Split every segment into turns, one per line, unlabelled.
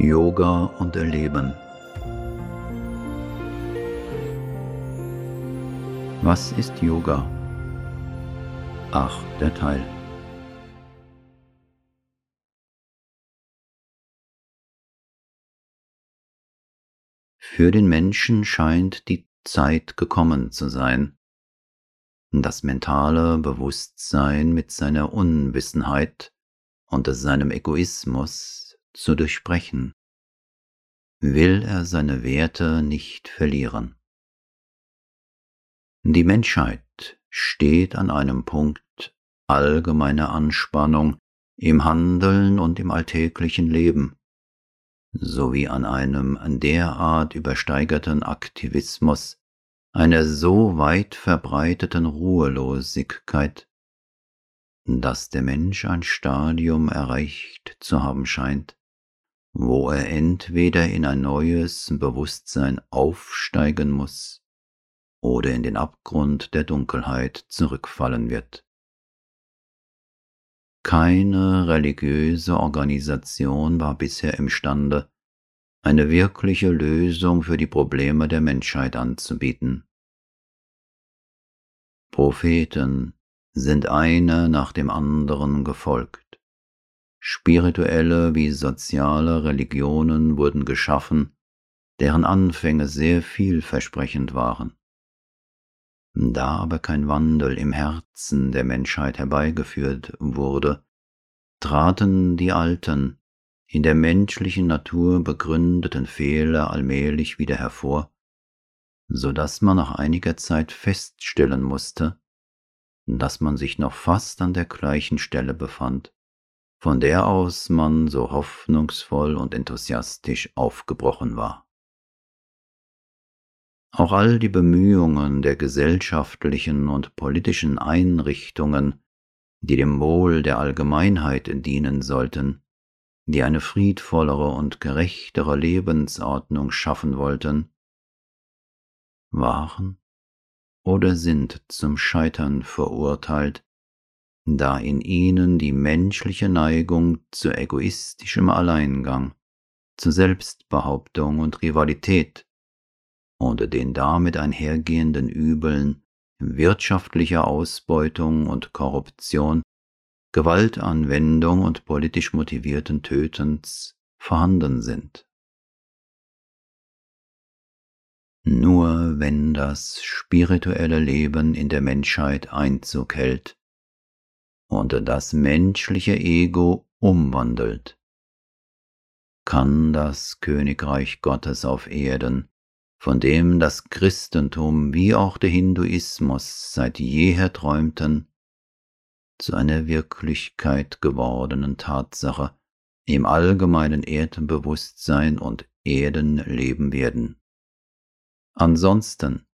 Yoga und Erleben. Was ist Yoga? Ach, der Teil. Für den Menschen scheint die Zeit gekommen zu sein, das mentale Bewusstsein mit seiner Unwissenheit und seinem Egoismus zu durchbrechen, will er seine Werte nicht verlieren. Die Menschheit steht an einem Punkt allgemeiner Anspannung im Handeln und im alltäglichen Leben, sowie an einem derart übersteigerten Aktivismus einer so weit verbreiteten Ruhelosigkeit, dass der Mensch ein Stadium erreicht zu haben scheint, wo er entweder in ein neues Bewusstsein aufsteigen muss oder in den Abgrund der Dunkelheit zurückfallen wird. Keine religiöse Organisation war bisher imstande, eine wirkliche Lösung für die Probleme der Menschheit anzubieten. Propheten sind einer nach dem anderen gefolgt. Spirituelle wie soziale Religionen wurden geschaffen, deren Anfänge sehr vielversprechend waren. Da aber kein Wandel im Herzen der Menschheit herbeigeführt wurde, traten die alten, in der menschlichen Natur begründeten Fehler allmählich wieder hervor, so dass man nach einiger Zeit feststellen musste, dass man sich noch fast an der gleichen Stelle befand, von der aus man so hoffnungsvoll und enthusiastisch aufgebrochen war. Auch all die Bemühungen der gesellschaftlichen und politischen Einrichtungen, die dem Wohl der Allgemeinheit dienen sollten, die eine friedvollere und gerechtere Lebensordnung schaffen wollten, waren oder sind zum Scheitern verurteilt, da in ihnen die menschliche Neigung zu egoistischem Alleingang, zu Selbstbehauptung und Rivalität unter den damit einhergehenden Übeln wirtschaftlicher Ausbeutung und Korruption Gewaltanwendung und politisch motivierten Tötens vorhanden sind. Nur wenn das spirituelle Leben in der Menschheit Einzug hält und das menschliche Ego umwandelt, kann das Königreich Gottes auf Erden, von dem das Christentum wie auch der Hinduismus seit jeher träumten, zu einer Wirklichkeit gewordenen Tatsache im allgemeinen Erdenbewusstsein und Erdenleben werden. Ansonsten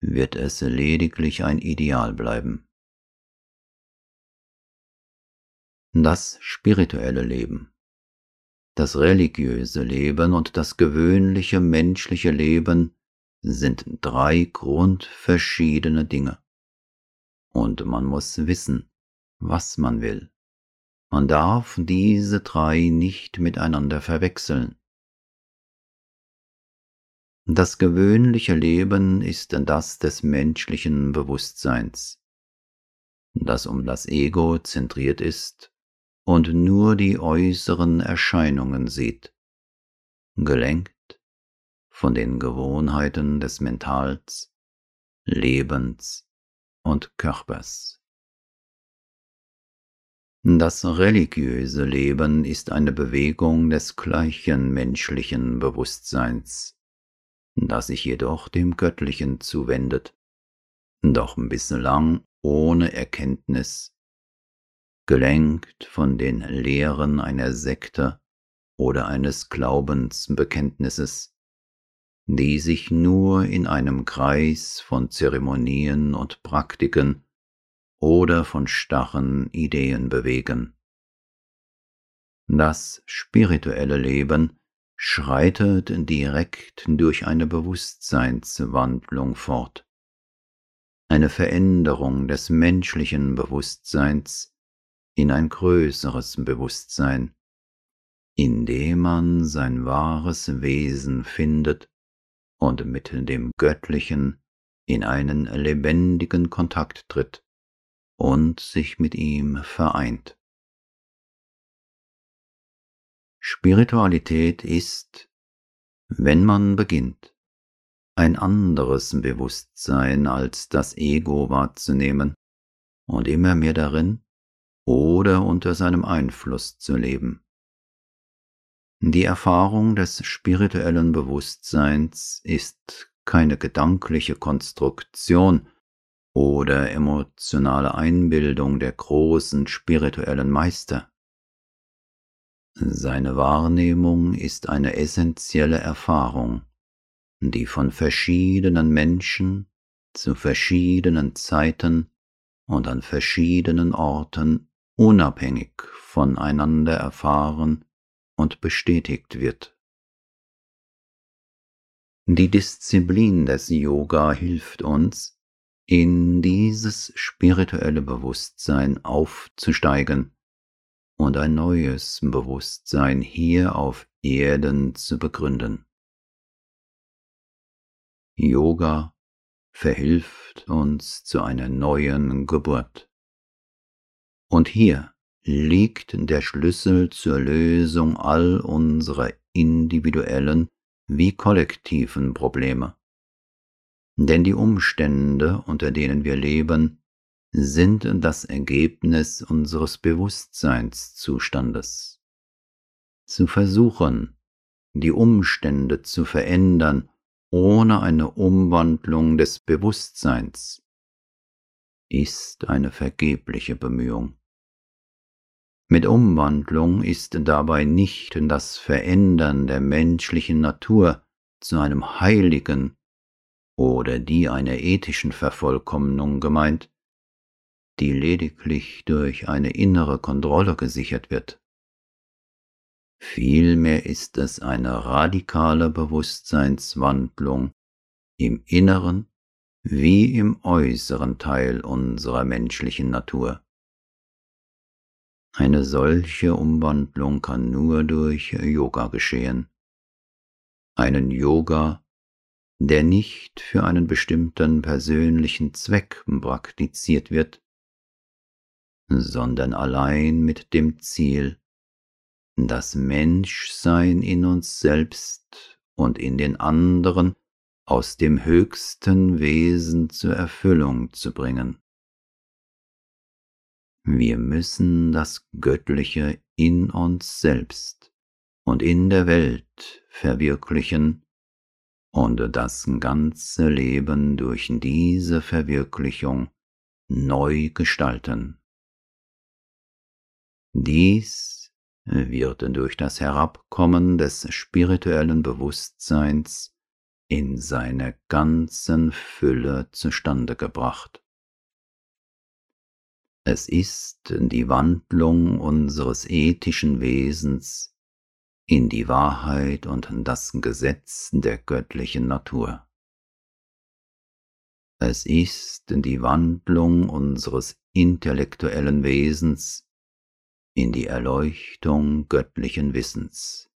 wird es lediglich ein Ideal bleiben. Das spirituelle Leben, das religiöse Leben und das gewöhnliche menschliche Leben sind drei grundverschiedene Dinge. Und man muss wissen, was man will. Man darf diese drei nicht miteinander verwechseln. Das gewöhnliche Leben ist das des menschlichen Bewusstseins, das um das Ego zentriert ist und nur die äußeren Erscheinungen sieht, gelenkt von den Gewohnheiten des Mentals, Lebens und Körpers. Das religiöse Leben ist eine Bewegung des gleichen menschlichen Bewusstseins, das sich jedoch dem Göttlichen zuwendet, doch bislang ohne Erkenntnis, gelenkt von den Lehren einer Sekte oder eines Glaubensbekenntnisses, die sich nur in einem Kreis von Zeremonien und Praktiken oder von starren Ideen bewegen. Das spirituelle Leben schreitet direkt durch eine Bewusstseinswandlung fort, eine Veränderung des menschlichen Bewusstseins in ein größeres Bewusstsein, indem man sein wahres Wesen findet und mit dem Göttlichen in einen lebendigen Kontakt tritt und sich mit ihm vereint. Spiritualität ist, wenn man beginnt, ein anderes Bewusstsein als das Ego wahrzunehmen und immer mehr darin oder unter seinem Einfluss zu leben. Die Erfahrung des spirituellen Bewusstseins ist keine gedankliche Konstruktion oder emotionale Einbildung der großen spirituellen Meister. Seine Wahrnehmung ist eine essentielle Erfahrung, die von verschiedenen Menschen zu verschiedenen Zeiten und an verschiedenen Orten unabhängig voneinander erfahren und bestätigt wird. Die Disziplin des Yoga hilft uns, in dieses spirituelle Bewusstsein aufzusteigen und ein neues Bewusstsein hier auf Erden zu begründen. Yoga verhilft uns zu einer neuen Geburt. Und hier liegt der Schlüssel zur Lösung all unserer individuellen wie kollektiven Probleme. Denn die Umstände, unter denen wir leben, sind das Ergebnis unseres Bewusstseinszustandes. Zu versuchen, die Umstände zu verändern, ohne eine Umwandlung des Bewusstseins, ist eine vergebliche Bemühung. Mit Umwandlung ist dabei nicht das Verändern der menschlichen Natur zu einem Heiligen oder die einer ethischen Vervollkommnung gemeint, die lediglich durch eine innere Kontrolle gesichert wird. Vielmehr ist es eine radikale Bewusstseinswandlung im inneren wie im äußeren Teil unserer menschlichen Natur. Eine solche Umwandlung kann nur durch Yoga geschehen. Einen Yoga, der nicht für einen bestimmten persönlichen Zweck praktiziert wird, sondern allein mit dem Ziel, das Menschsein in uns selbst und in den anderen aus dem höchsten Wesen zur Erfüllung zu bringen. Wir müssen das Göttliche in uns selbst und in der Welt verwirklichen und das ganze Leben durch diese Verwirklichung neu gestalten. Dies wird durch das Herabkommen des spirituellen Bewusstseins in seiner ganzen Fülle zustande gebracht. Es ist die Wandlung unseres ethischen Wesens in die Wahrheit und das Gesetz der göttlichen Natur. Es ist die Wandlung unseres intellektuellen Wesens in die Erleuchtung göttlichen Wissens.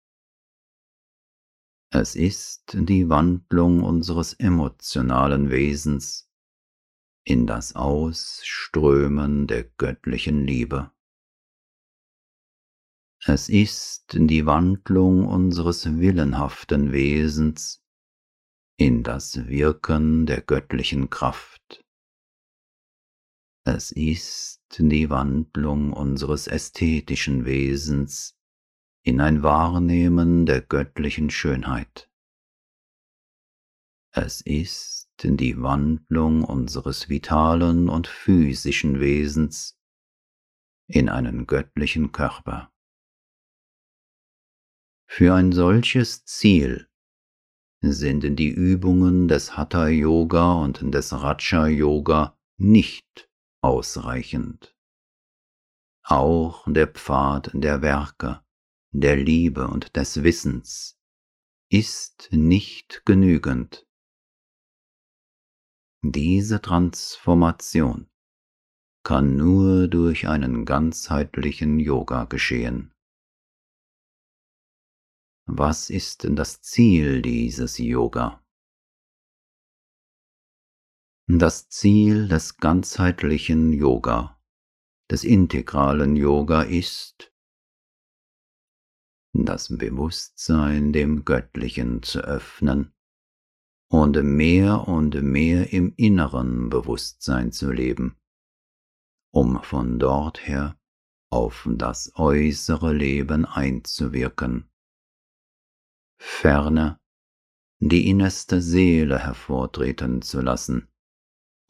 Es ist die Wandlung unseres emotionalen Wesens in das Ausströmen der göttlichen Liebe. Es ist die Wandlung unseres willenhaften Wesens in das Wirken der göttlichen Kraft. Es ist die Wandlung unseres ästhetischen Wesens in ein Wahrnehmen der göttlichen Schönheit. Es ist die Wandlung unseres vitalen und physischen Wesens in einen göttlichen Körper. Für ein solches Ziel sind die Übungen des Hatha Yoga und des Raja Yoga nicht ausreichend. Auch der Pfad der Werke, der Liebe und des Wissens ist nicht genügend. Diese Transformation kann nur durch einen ganzheitlichen Yoga geschehen. was ist denn das Ziel dieses Yoga? Das Ziel des ganzheitlichen Yoga, des integralen Yoga ist, das Bewusstsein dem Göttlichen zu öffnen und mehr und mehr im inneren Bewusstsein zu leben, um von dort her auf das äußere Leben einzuwirken. Ferner die innerste Seele hervortreten zu lassen,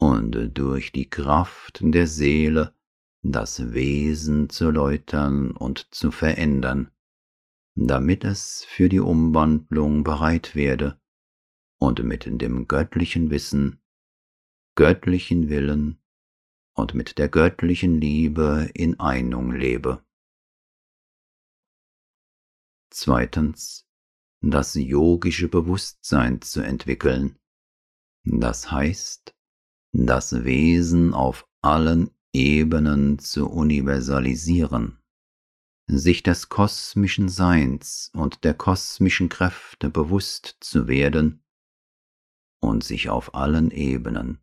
und durch die Kraft der Seele das Wesen zu läutern und zu verändern, damit es für die Umwandlung bereit werde und mit dem göttlichen Wissen, göttlichen Willen und mit der göttlichen Liebe in Einung lebe. Zweitens, das yogische Bewusstsein zu entwickeln, das heißt, das Wesen auf allen Ebenen zu universalisieren, sich des kosmischen Seins und der kosmischen Kräfte bewusst zu werden und sich auf allen Ebenen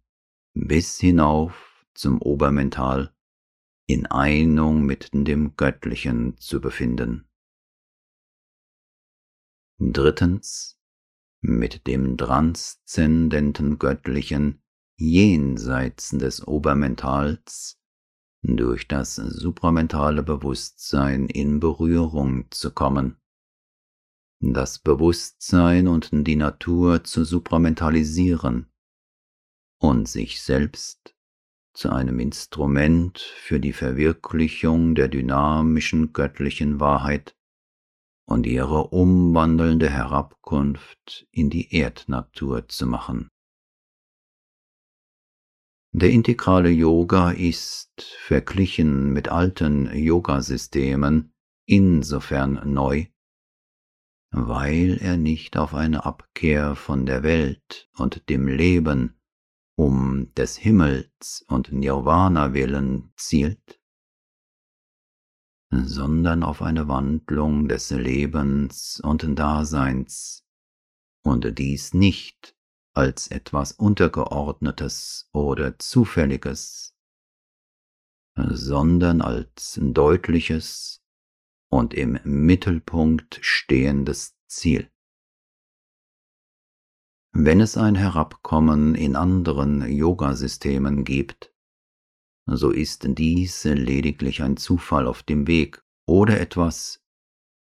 bis hinauf zum Obermental in Einung mit dem Göttlichen zu befinden. Drittens, mit dem transzendenten Göttlichen jenseits des Obermentals durch das supramentale Bewusstsein in Berührung zu kommen, das Bewusstsein und die Natur zu supramentalisieren und sich selbst zu einem Instrument für die Verwirklichung der dynamischen göttlichen Wahrheit und ihre umwandelnde Herabkunft in die Erdnatur zu machen. Der integrale Yoga ist, verglichen mit alten Yoga-Systemen, insofern neu, weil er nicht auf eine Abkehr von der Welt und dem Leben um des Himmels und Nirvana willen zielt, sondern auf eine Wandlung des Lebens und Daseins, und dies nicht als etwas Untergeordnetes oder Zufälliges, sondern als deutliches und im Mittelpunkt stehendes Ziel. Wenn es ein Herabkommen in anderen Yoga-Systemen gibt, so ist dies lediglich ein Zufall auf dem Weg oder etwas,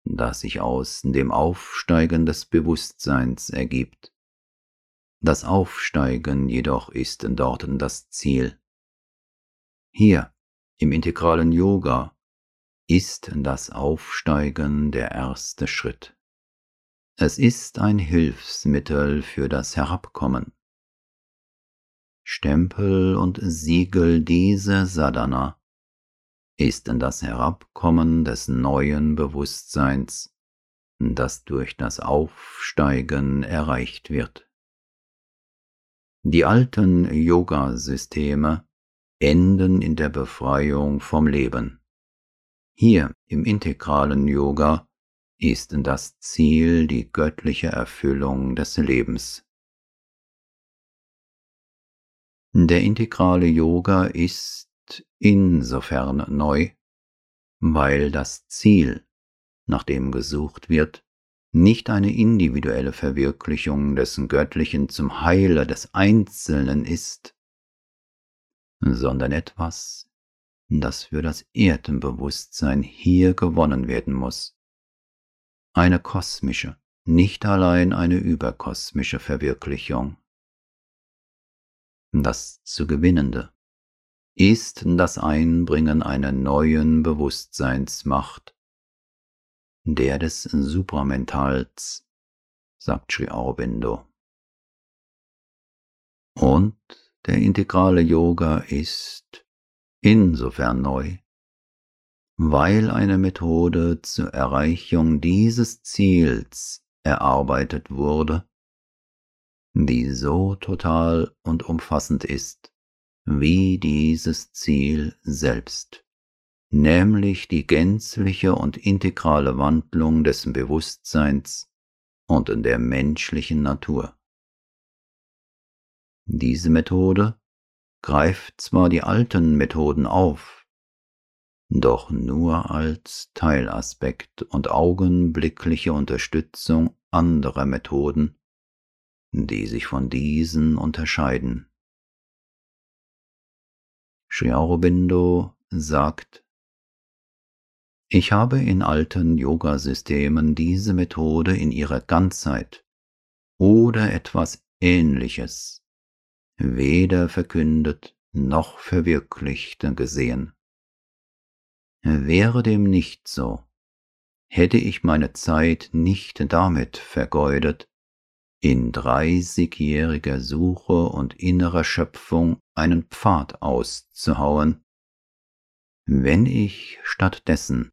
das sich aus dem Aufsteigen des Bewusstseins ergibt. Das Aufsteigen jedoch ist dort das Ziel. Hier im integralen Yoga ist das Aufsteigen der erste Schritt. Es ist ein Hilfsmittel für das Herabkommen. Stempel und Siegel dieser Sadhana ist das Herabkommen des neuen Bewusstseins, das durch das Aufsteigen erreicht wird. Die alten Yoga-Systeme enden in der Befreiung vom Leben. Hier im integralen Yoga ist das Ziel die göttliche Erfüllung des Lebens. Der integrale Yoga ist insofern neu, weil das Ziel, nach dem gesucht wird, nicht eine individuelle Verwirklichung des Göttlichen zum Heile des Einzelnen ist, sondern etwas, das für das Erdenbewusstsein hier gewonnen werden muss. Eine kosmische, nicht allein eine überkosmische Verwirklichung. Das zu Gewinnende ist das Einbringen einer neuen Bewusstseinsmacht, der des Supramentals, sagt Sri Aurobindo. Und der integrale Yoga ist insofern neu, weil eine Methode zur Erreichung dieses Ziels erarbeitet wurde, die so total und umfassend ist wie dieses Ziel selbst, nämlich die gänzliche und integrale Wandlung des Bewusstseins und der menschlichen Natur. Diese Methode greift zwar die alten Methoden auf, doch nur als Teilaspekt und augenblickliche Unterstützung anderer Methoden, die sich von diesen unterscheiden. Sri Aurobindo sagt, ich habe in alten Yoga-Systemen diese Methode in ihrer Ganzheit oder etwas Ähnliches weder verkündet noch verwirklicht gesehen. Wäre dem nicht so, hätte ich meine Zeit nicht damit vergeudet, in dreißigjähriger Suche und innerer Schöpfung einen Pfad auszuhauen, wenn ich stattdessen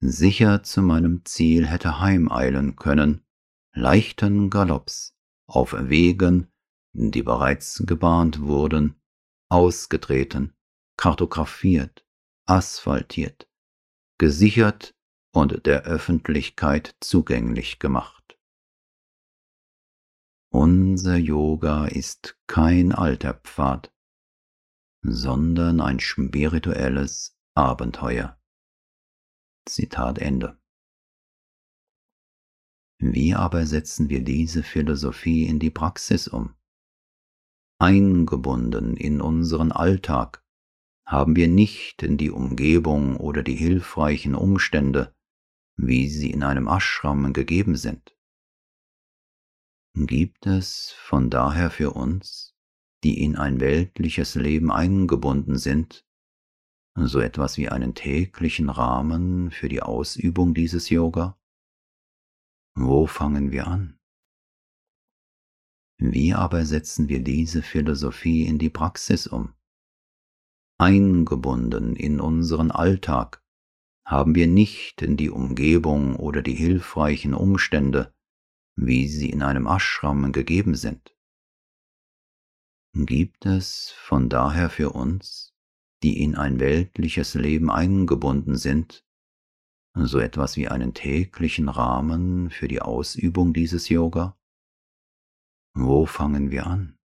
sicher zu meinem Ziel hätte heimeilen können, leichten Galopps auf Wegen, die bereits gebahnt wurden, ausgetreten, kartografiert, asphaltiert, gesichert und der Öffentlichkeit zugänglich gemacht. Unser Yoga ist kein alter Pfad, sondern ein spirituelles Abenteuer. Zitat Ende. Wie aber setzen wir diese Philosophie in die Praxis um? Eingebunden in unseren Alltag haben wir nicht in die Umgebung oder die hilfreichen Umstände, wie sie in einem Ashram gegeben sind. Gibt es von daher für uns, die in ein weltliches Leben eingebunden sind, so etwas wie einen täglichen Rahmen für die Ausübung dieses Yoga? Wo fangen wir an? Wie aber setzen wir diese Philosophie in die Praxis um? Eingebunden in unseren Alltag haben wir nicht in die Umgebung oder die hilfreichen Umstände, wie sie in einem Ashram gegeben sind. Gibt es von daher für uns, die in ein weltliches Leben eingebunden sind, so etwas wie einen täglichen Rahmen für die Ausübung dieses Yoga? Wo fangen wir an?